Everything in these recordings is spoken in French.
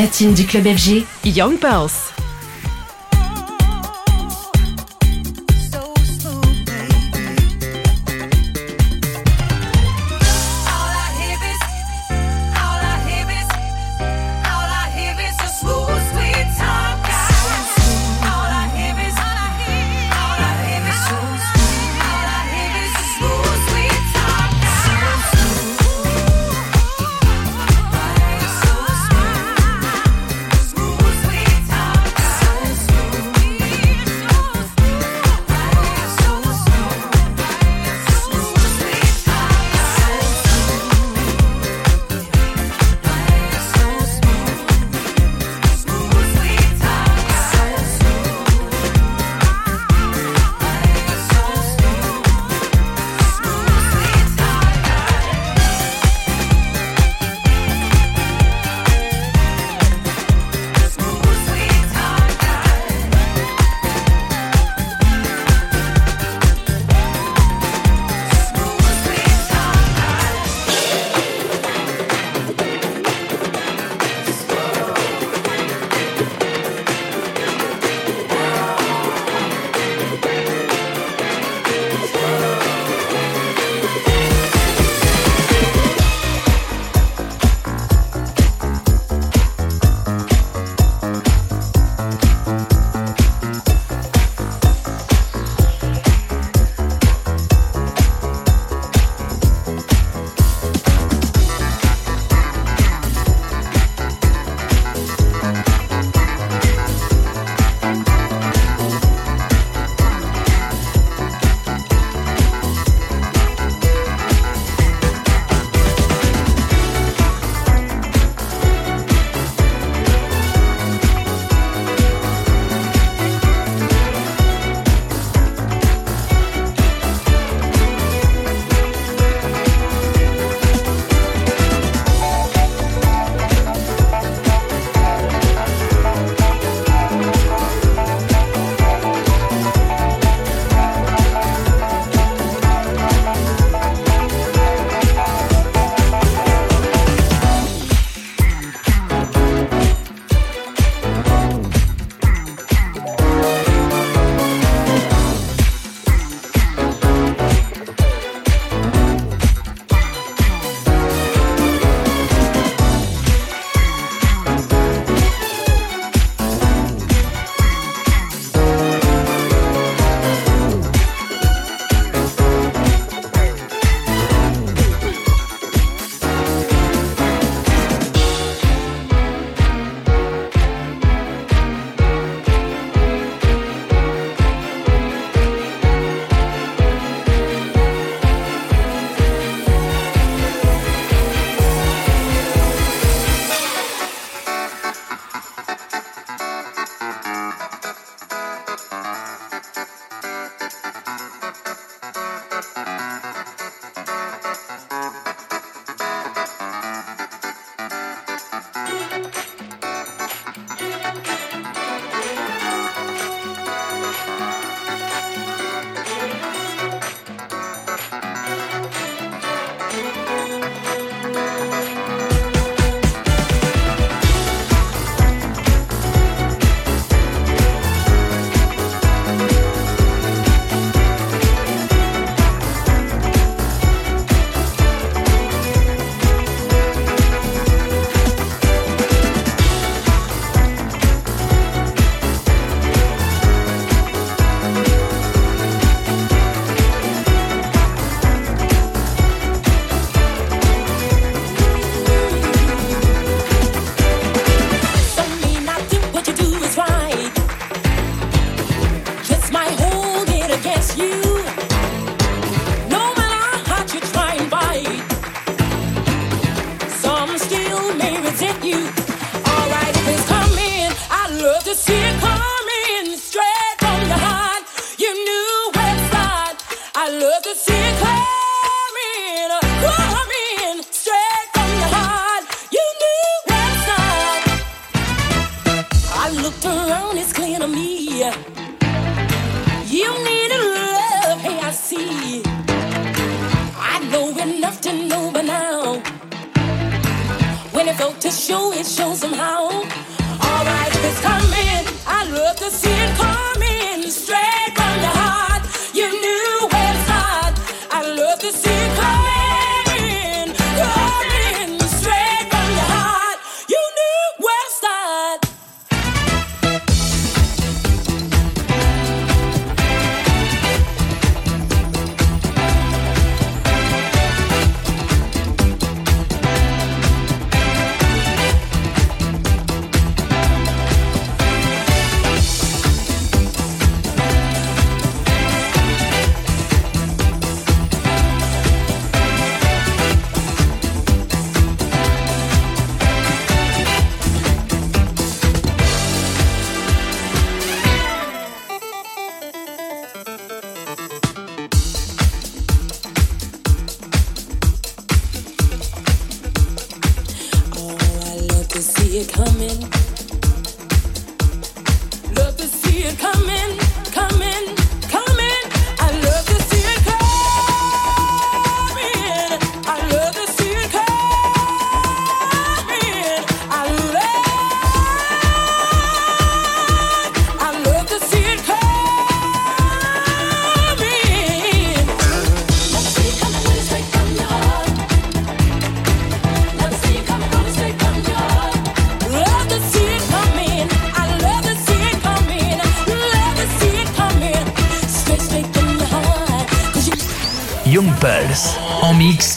Platine du club FG, Young Pulse.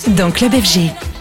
Dans Club FG.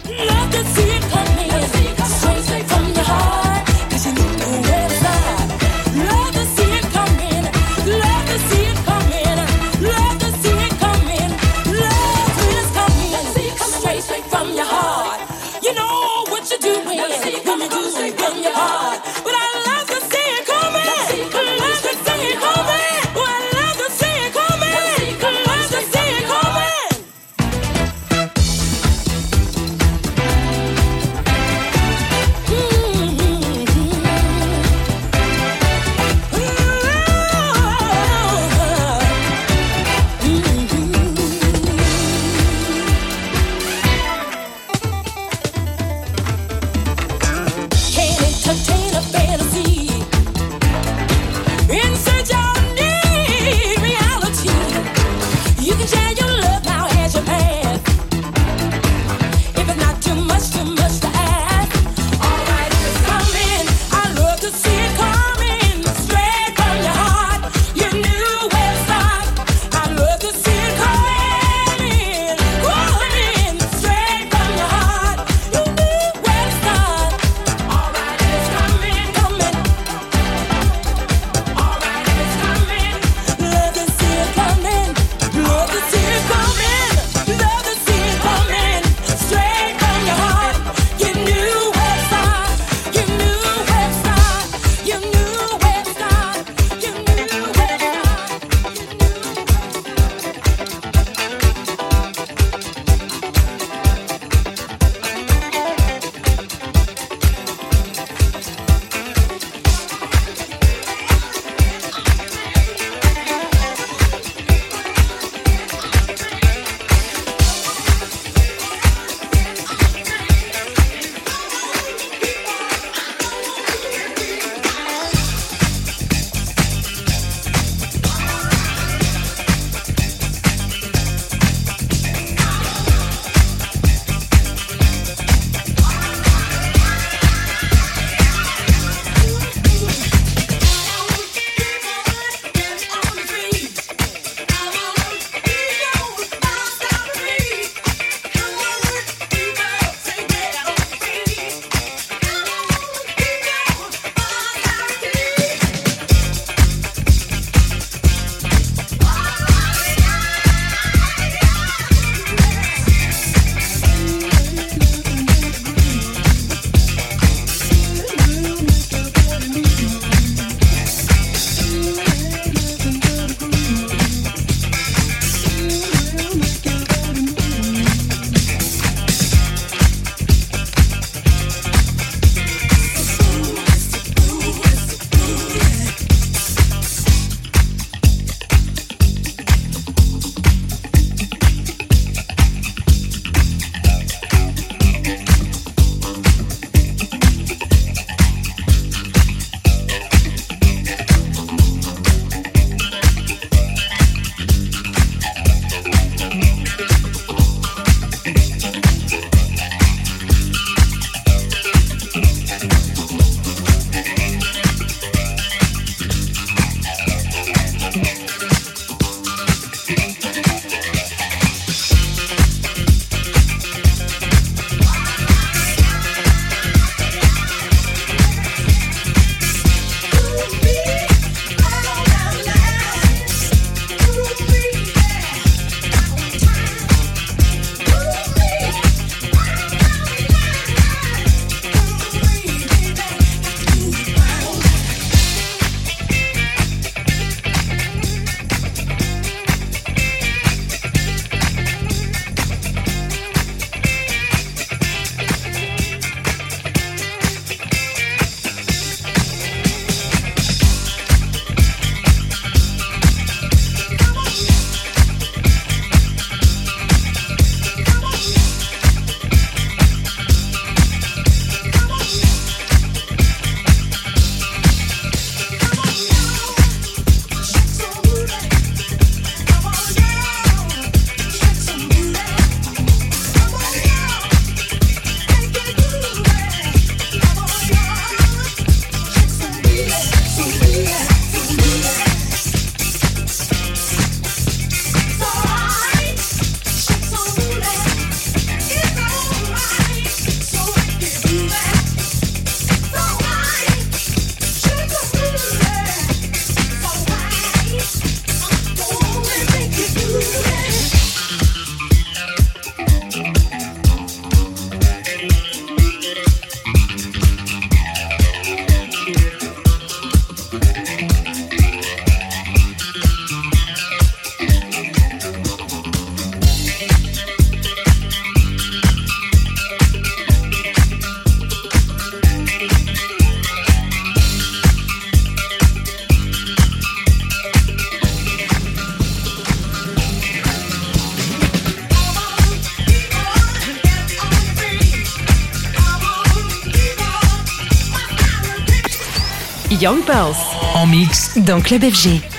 Dans Club FG.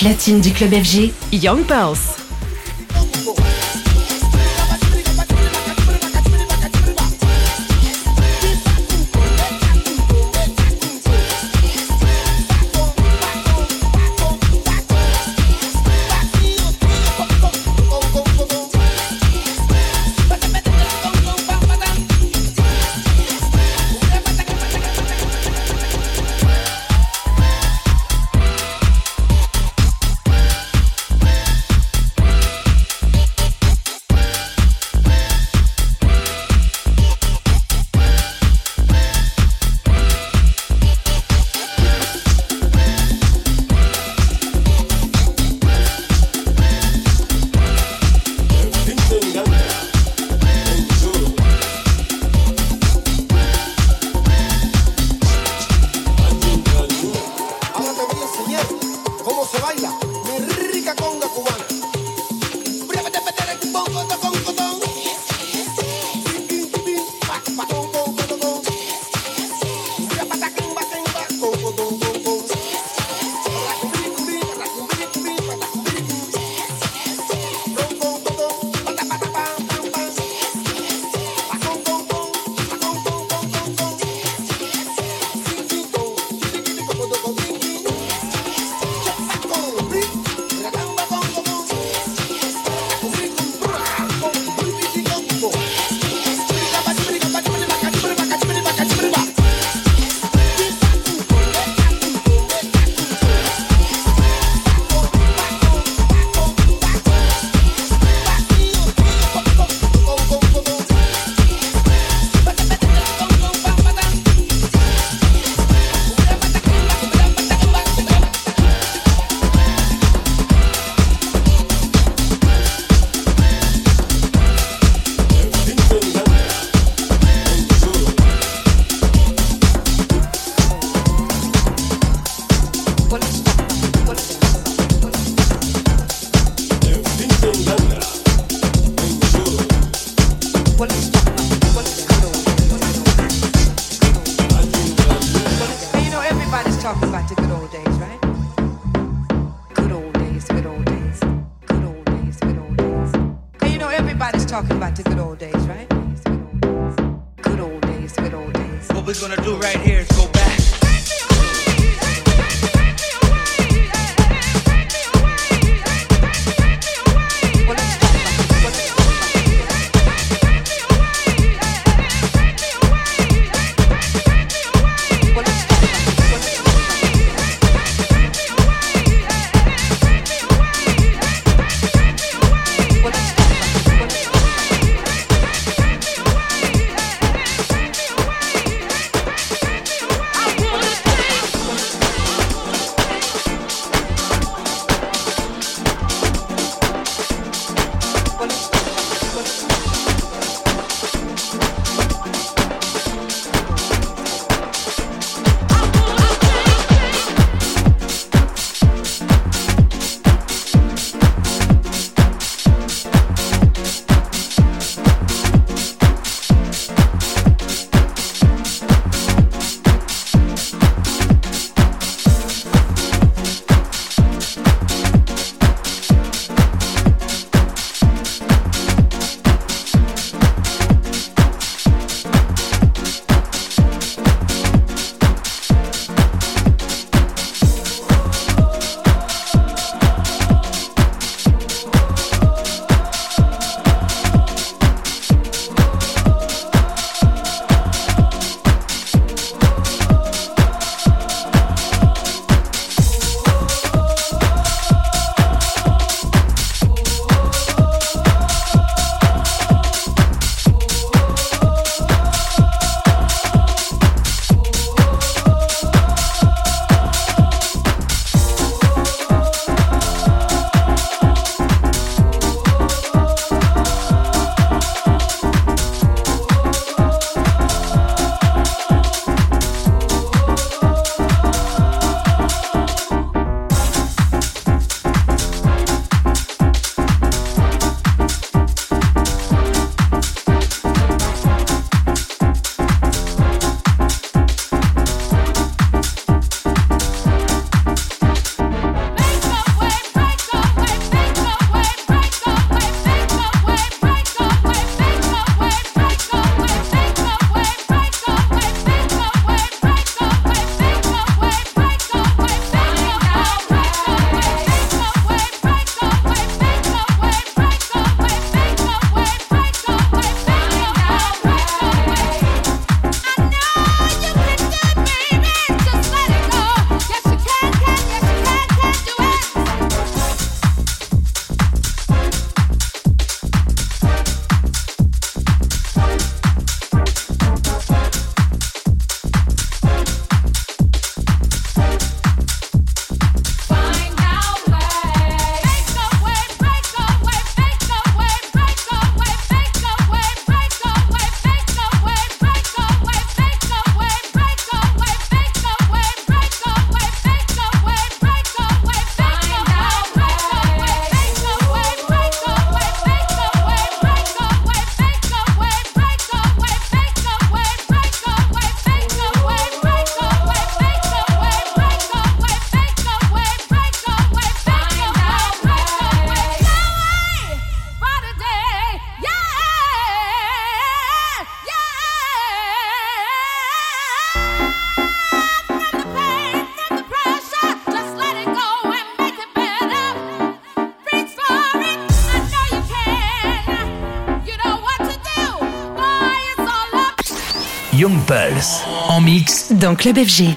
Platine du club FG, Young Pulse. Young Pulse. En mix dans Club FG.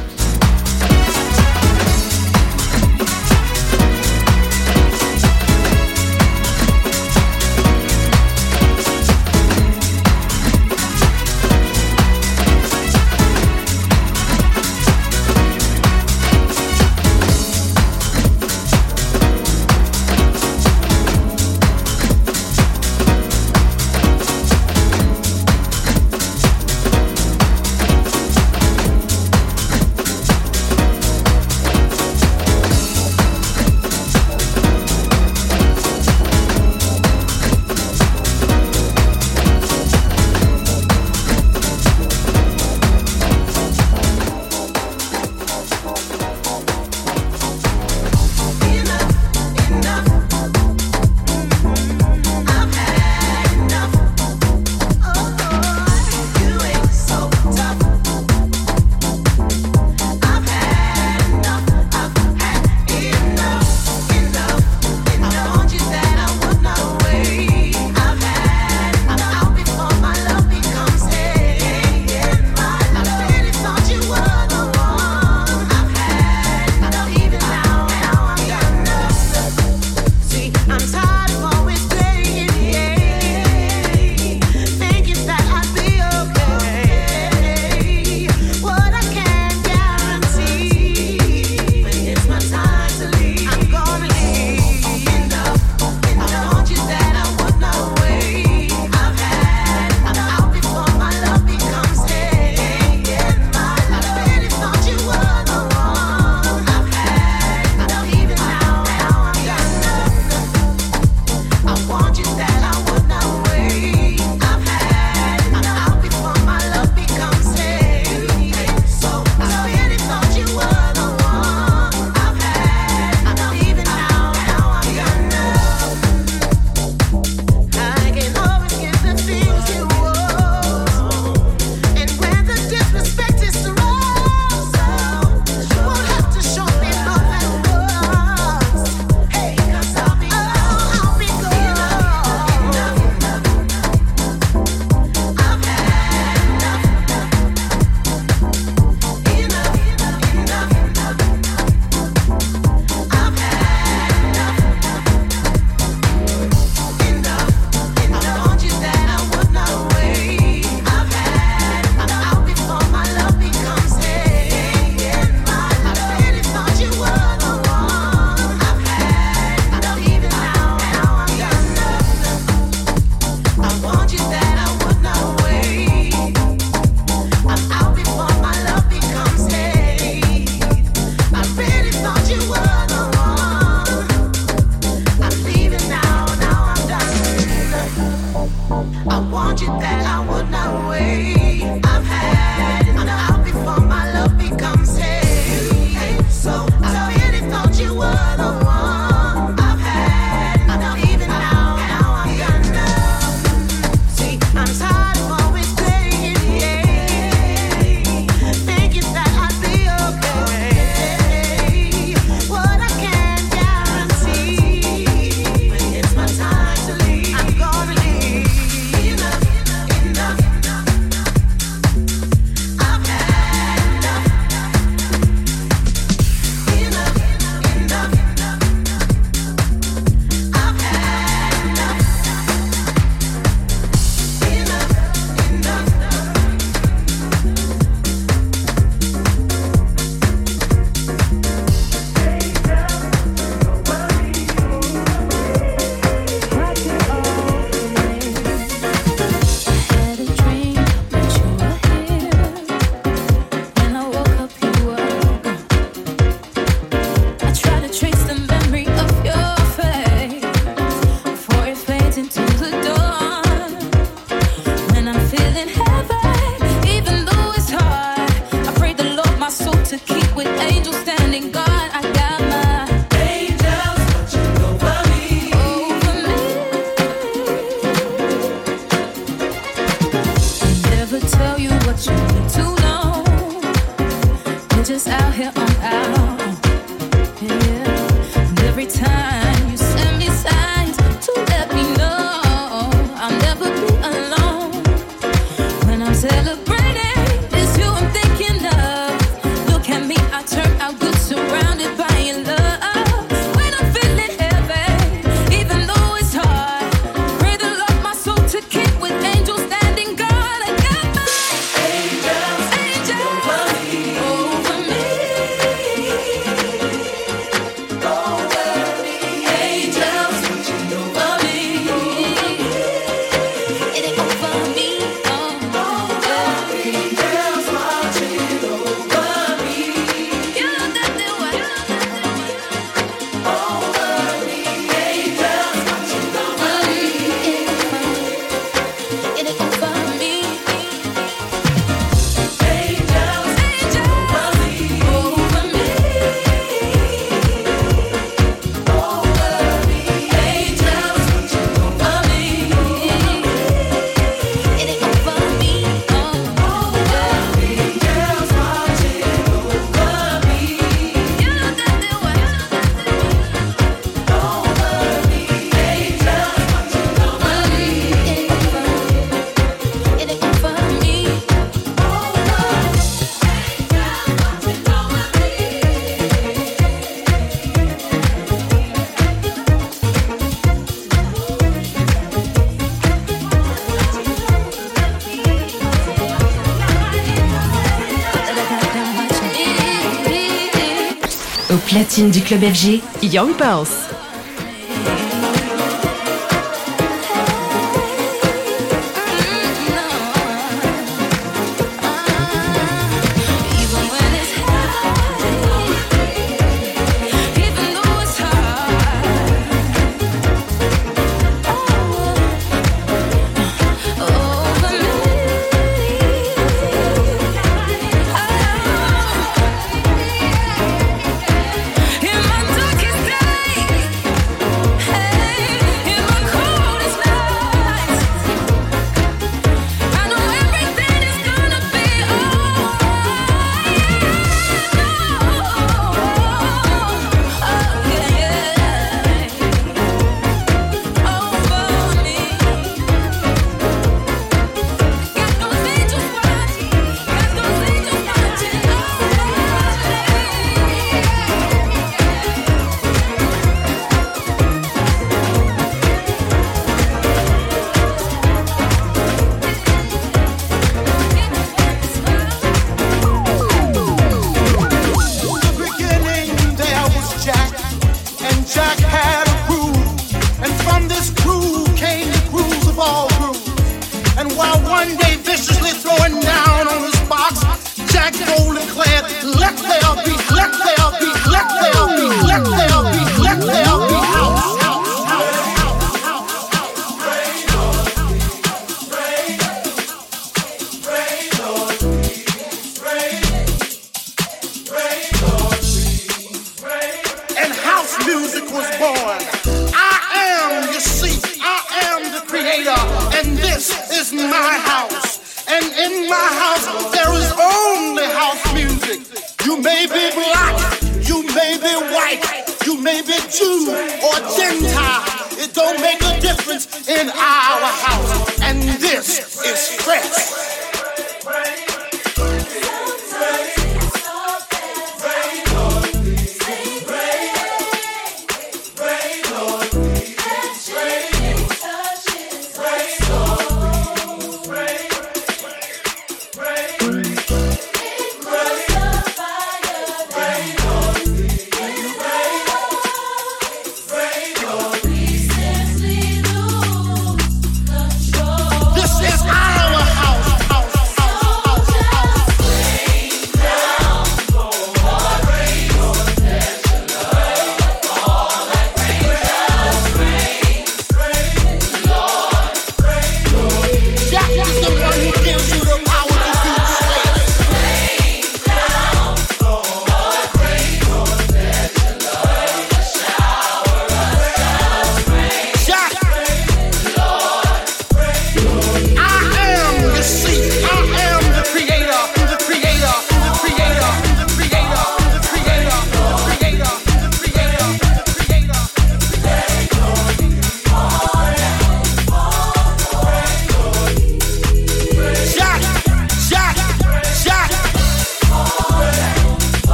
platine du club FG, Young Pulse.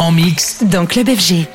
En mix dans Club FG.